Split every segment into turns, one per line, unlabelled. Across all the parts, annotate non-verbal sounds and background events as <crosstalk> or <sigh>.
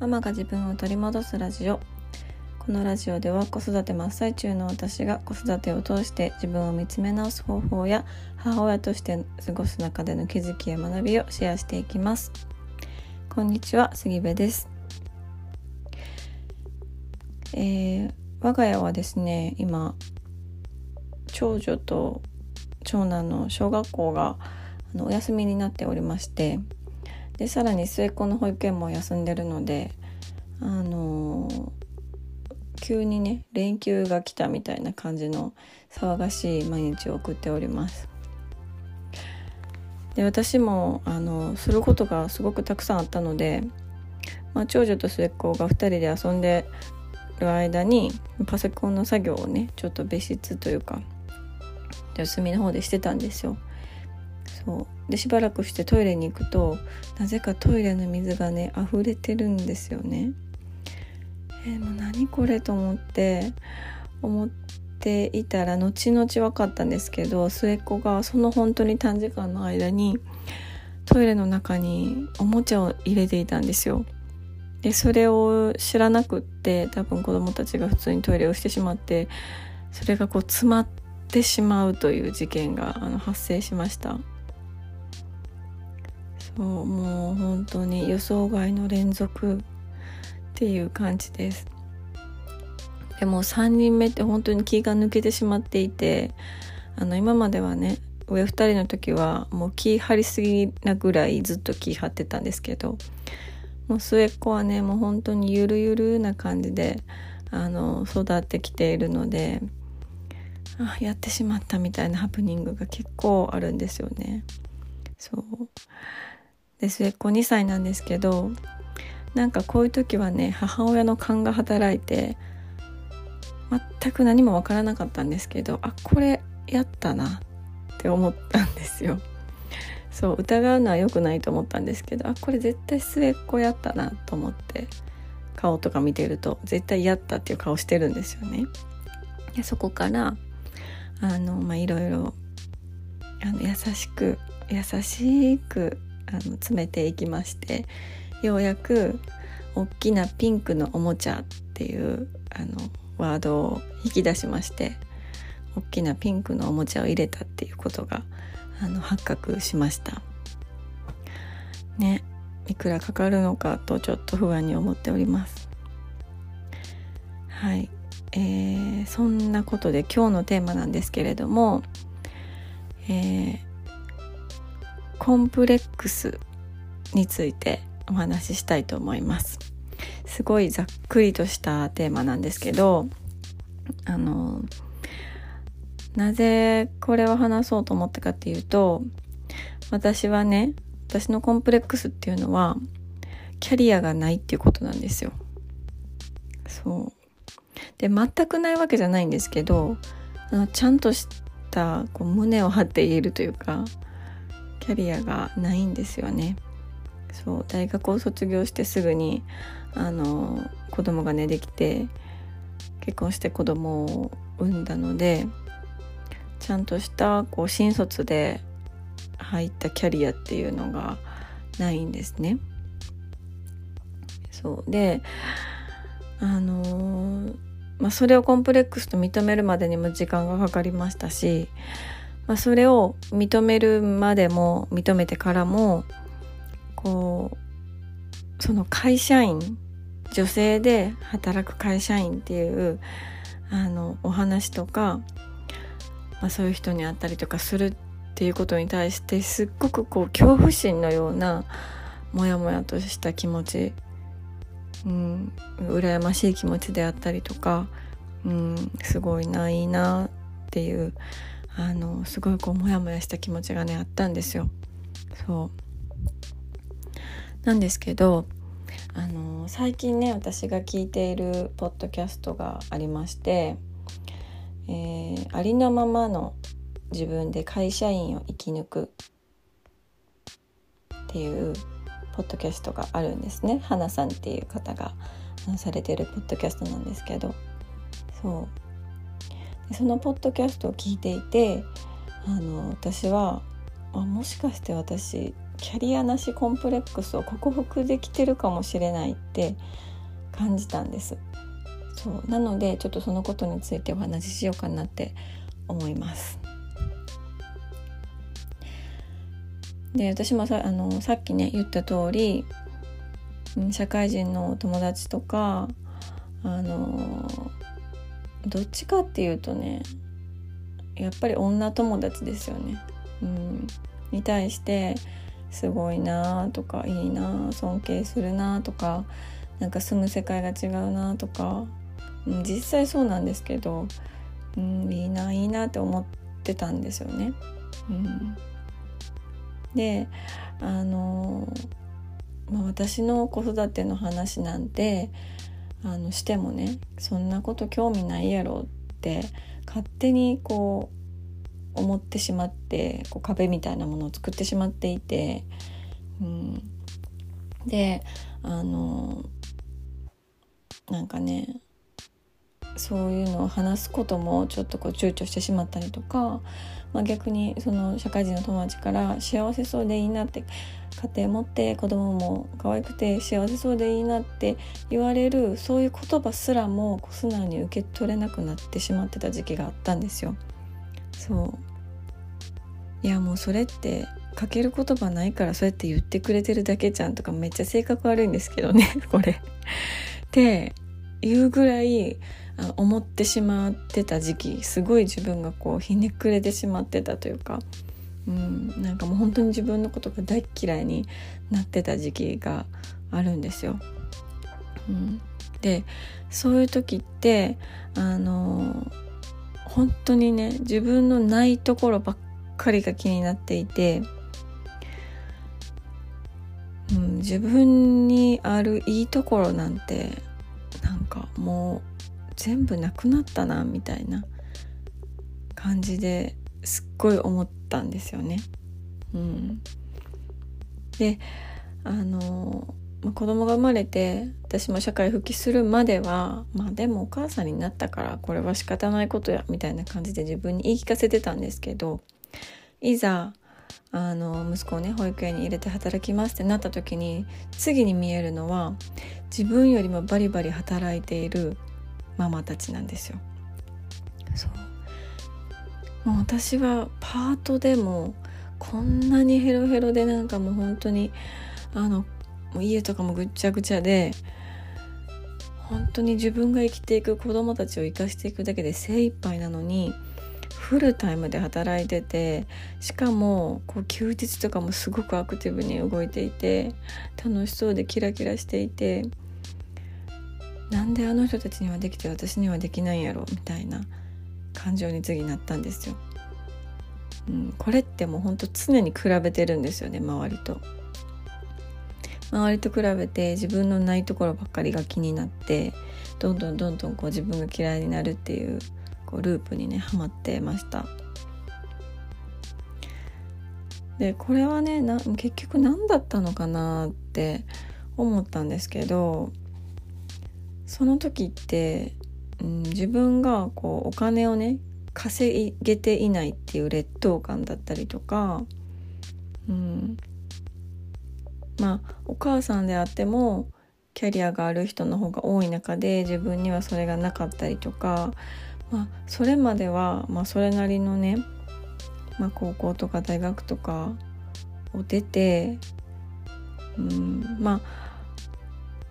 ママが自分を取り戻すラジオ。このラジオでは子育て真っ最中の私が子育てを通して自分を見つめ直す方法や母親として過ごす中での気づきや学びをシェアしていきます。こんにちは杉部です。えー、我が家はですね今長女と長男の小学校があのお休みになっておりましてでさらに末っ子の保育園も休んでるのであのー、急にね連休が来たみたいな感じの騒がしい毎日を送っております。で私もあのすることがすごくたくさんあったので、まあ、長女と末っ子が2人で遊んでる間にパソコンの作業をねちょっと別室というか休みの方でしてたんですよ。そうでしばらくしてトイレに行くとなぜかトイレの水がね溢れてるんですよね。えー、もう何これと思って思っていたら後々分かったんですけど末っ子がその本当に短時間の間にトイレの中におもちゃを入れていたんですよ。でそれを知らなくって多分子供たちが普通にトイレをしてしまってそれがこう詰まってしまうという事件があの発生しました。そうもう本当に予想外の連続っていう感じですでも3人目って本当に気が抜けてしまっていてあの今まではね上2人の時はもう気張りすぎなぐらいずっと気張ってたんですけどもう末っ子はねもう本当にゆるゆるな感じであの育ってきているのであやってしまったみたいなハプニングが結構あるんですよね。そうで末っ子2歳なんですけどなんかこういう時はね母親の勘が働いて全く何もわからなかったんですけどあこれやったなって思ったんですよ。そう疑うのは良くないと思ったんですけどあこれ絶対末っ子やったなと思って顔とか見てると絶対やったっていう顔してるんですよね。でそこからあのまあいろいろあの優しく優しくあの詰めていきましてようやく大きなピンクのおもちゃっていうあのワードを引き出しまして大きなピンクのおもちゃを入れたっていうことがあの発覚しました。ねいくらかかるのかとちょっと不安に思っております。はい。えー、そんなことで今日のテーマなんですけれども、えー、コンプレックスについてお話ししたいと思います。すごいざっくりとしたテーマなんですけどあのなぜこれを話そうと思ったかっていうと私はね私のコンプレックスっていうのはキャリアがないっていうことなんですよ。そう。で全くないわけじゃないんですけどあのちゃんとしたこう胸を張って言えるというかキャリアがないんですよね。そう大学を卒業してすぐにあの子供がねできて結婚して子供を産んだのでちゃんとしたこう新卒で入ったキャリアっていうのがないんですね。そうであの、まあ、それをコンプレックスと認めるまでにも時間がかかりましたしまあ、それを認めるまでも認めてからもこうその会社員女性で働く会社員っていうあのお話とか、まあ、そういう人に会ったりとかするっていうことに対してすっごくこう恐怖心のようなモヤモヤとした気持ち、うん、羨ましい気持ちであったりとか、うん、すごいないいなっていうあのすごいこうモヤモヤした気持ちがねあったんですよ。そう。なんですけどあの最近ね私が聞いているポッドキャストがありまして、えー、ありのままの自分で会社員を生き抜くっていうポッドキャストがあるんですね。花さんっていう方がされてるポッドキャストなんですけど。そう。そのポッドキャストを聞いていてあの私はあもしかして私キャリアなしコンプレックスを克服できてるかもしれないって感じたんです。そう。なのでちょっとそのことについてお話ししようかなって思います。で私もさあのさっきね言った通り社会人の友達とかあのどっちかっていうとねやっぱり女友達ですよね。うん、に対してすごいなとかいいな尊敬するなとかなんか住む世界が違うなとか、うん、実際そうなんですけど、うん、いいないいなって思ってたんですよね。うん、であの、まあ、私の子育ての話なんてあのしてもねそんなこと興味ないやろって勝手にこう思ってしまってこう壁みたいなものを作ってしまっていて、うん、であのなんかねそういうのを話すこともちょっとこう躊躇してしまったりとか、まあ、逆にその社会人の友達から幸せそうでいいなって家庭持って子供も可愛くて幸せそうでいいなって言われるそういう言葉すらも素直に受け取れなくなってしまってた時期があったんですよ。そういやもうそれってかける言葉ないからそうやって言ってくれてるだけじゃんとかめっちゃ性格悪いんですけどね <laughs> これ。っていうぐらい思ってしまってた時期すごい自分がこうひねくれてしまってたというかうん、なんかもう本当に自分のことが大嫌いになってた時期があるんですよ。うん、でそういう時ってあの本当にね自分のないところばっかりが気になっていて、うん、自分にあるいいところなんてなんかもう全部なくなったなみたいな感じですっごい思ったんですよね。うん、であの、まあ、子供が生まれて私も社会復帰するまではまあでもお母さんになったからこれは仕方ないことやみたいな感じで自分に言い聞かせてたんですけどいざあの息子をね保育園に入れて働きますってなった時に次に見えるのは自分よりもバリバリ働いているママたちなんですよ。そうもう私はパートでもこんなにヘロヘロでなんかもう本当にあのもう家とかもぐっちゃぐちゃで本当に自分が生きていく子供たちを生かしていくだけで精一杯なのにフルタイムで働いててしかもこう休日とかもすごくアクティブに動いていて楽しそうでキラキラしていてなんであの人たちにはできて私にはできないんやろみたいな。感情に次なったんですよ。うん、これってもうほんと常に比べてるんですよね周りと。周りと比べて自分のないところばっかりが気になってどんどんどんどんこう自分が嫌いになるっていうこうループにねハマってました。でこれはねな結局何だったのかなって思ったんですけどその時ってうん、自分がこうお金をね稼げていないっていう劣等感だったりとか、うん、まあお母さんであってもキャリアがある人の方が多い中で自分にはそれがなかったりとか、まあ、それまでは、まあ、それなりのね、まあ、高校とか大学とかを出て、うん、まあ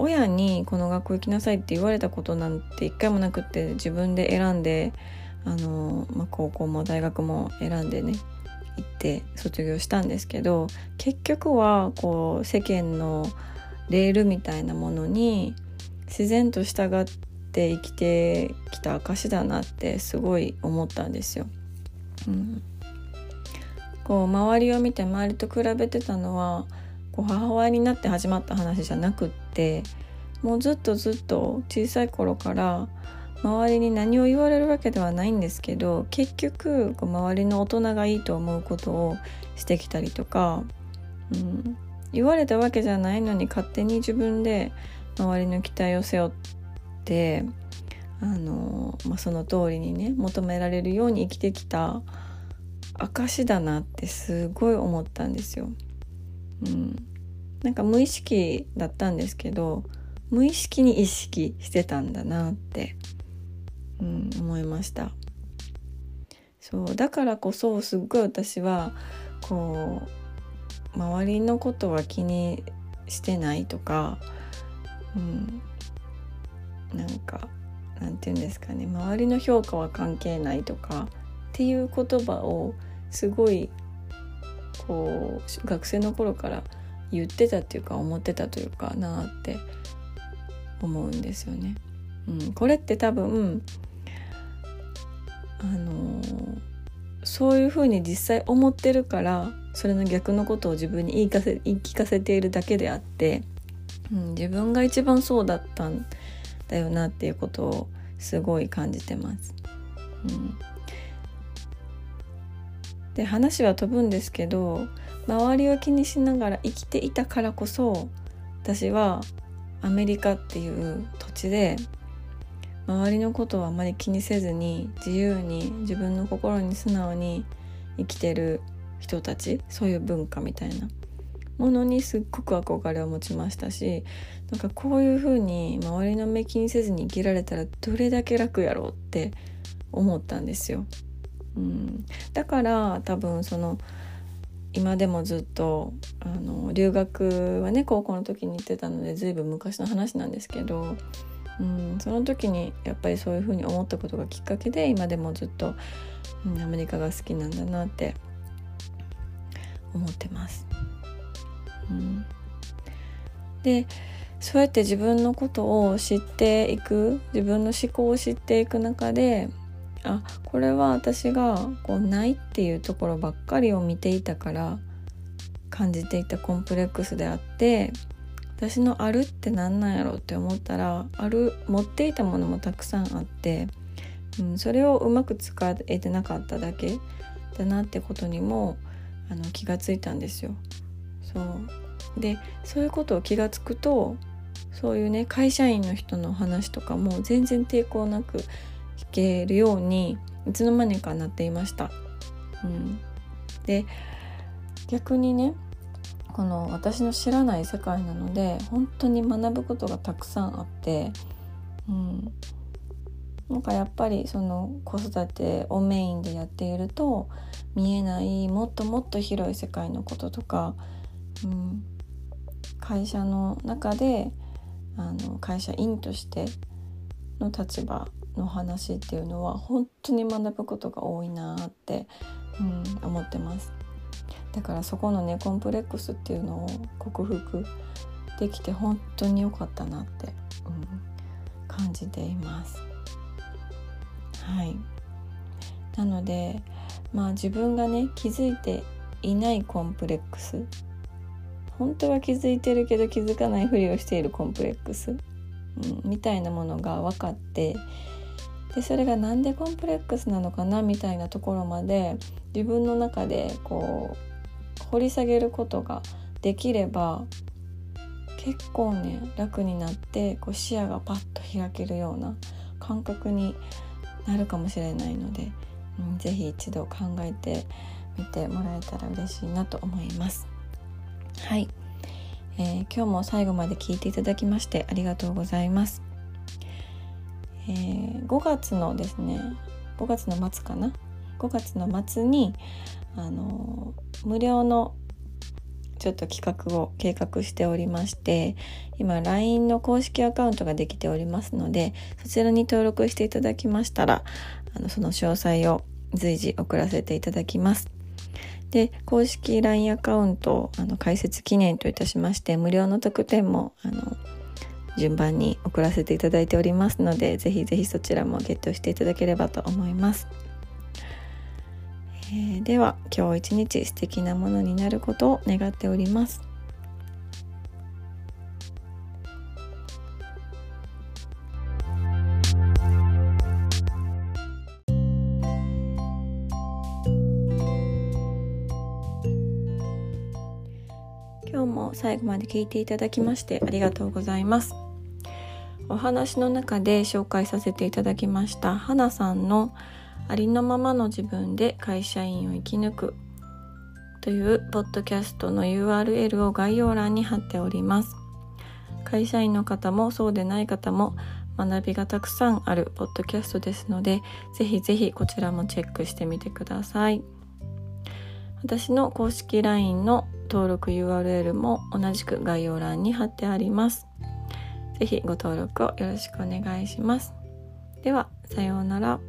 親にこの学校行きなさいって言われたことなんて一回もなくって自分で選んであの、まあ、高校も大学も選んでね行って卒業したんですけど結局はこう世間のレールみたいなものに自然と従って生きてきた証だなってすごい思ったんですよ。うん、こう周りを見て周りと比べてたのはこう母親になって始まった話じゃなくってもうずっとずっと小さい頃から周りに何を言われるわけではないんですけど結局こう周りの大人がいいと思うことをしてきたりとか、うん、言われたわけじゃないのに勝手に自分で周りの期待を背負ってあの、まあ、その通りにね求められるように生きてきた証だなってすごい思ったんですよ。うん、なんか無意識だったんですけど無意識に意識してたんだなって、うん、思いました。そうだからこそすっごい私はこう周りのことは気にしてないとか、うん、なんかなんて言うんですかね周りの評価は関係ないとかっていう言葉をすごいこう学生の頃から言ってたっていうか思ってたというかなって思うんですよね。うん、これって多分あのー、そういうふうに実際思ってるからそれの逆のことを自分に言いかせ言い聞かせているだけであって、うん、自分が一番そうだったんだよなっていうことをすごい感じてます。うん、で話は飛ぶんですけど周りを気にしながら生きていたからこそ私はアメリカっていう土地で周りのことをあまり気にせずに自由に自分の心に素直に生きてる人たちそういう文化みたいなものにすっごく憧れを持ちましたしなんかこういう風に周りの目気にせずに生きられたらどれだけ楽やろうって思ったんですよ。うん、だから多分その今でもずっとあの留学はね高校の時に行ってたので随分昔の話なんですけど、うん、その時にやっぱりそういうふうに思ったことがきっかけで今でもずっと、うん、アメリカが好きなんだなって思ってます。うん、でそうやって自分のことを知っていく自分の思考を知っていく中であこれは私がこうないっていうところばっかりを見ていたから感じていたコンプレックスであって私のあるって何なんやろうって思ったらある持っていたものもたくさんあって、うん、それをうまく使えてなかっただけだなってことにもあの気がついたんですよ。そうでそういうことを気がつくとそういうね会社員の人の話とかも全然抵抗なく弾けるようにいつの間にかなっていました。うん、で逆にねこの私の知らない世界なので本当に学ぶことがたくさんあって、うん、なんかやっぱりその子育てをメインでやっていると見えないもっともっと広い世界のこととか、うん、会社の中であの会社員としての立場の話っていうのは本当に学ぶことが多いなって、うん、思ってます。だからそこのねコンプレックスっていうのを克服できて本当に良かったなって、うん、感じています。はい。なのでまあ自分がね気づいていないコンプレックス。本当は気づいてるけど気づかないふりをしているコンプレックス、うん、みたいなものが分かってでそれが何でコンプレックスなのかなみたいなところまで自分の中でこう掘り下げることができれば結構ね楽になってこう視野がパッと開けるような感覚になるかもしれないので、うん、ぜひ一度考えてみてもらえたら嬉しいなと思います。はい、えー、今日も最後まで聞いていただきましてありがとうございます。えー、5月のですね5月の末かな？5月の末にあの無料のちょっと企画を計画しておりまして今 LINE の公式アカウントができておりますのでそちらに登録していただきましたらあのその詳細を随時送らせていただきます。で公式 LINE アカウントあの開設記念といたしまして無料の特典もあの順番に送らせていただいておりますのでぜひぜひそちらもゲットしていただければと思います、えー、では今日一日素敵なものになることを願っております。最後まで聞いていただきましてありがとうございます。お話の中で紹介させていただきました花さんのありのままの自分で会社員を生き抜くというポッドキャストの URL を概要欄に貼っております会社員の方もそうでない方も学びがたくさんあるポッドキャストですのでぜひぜひこちらもチェックしてみてください私の公式 LINE の登録 URL も同じく概要欄に貼ってあります。ぜひご登録をよろしくお願いします。ではさようなら。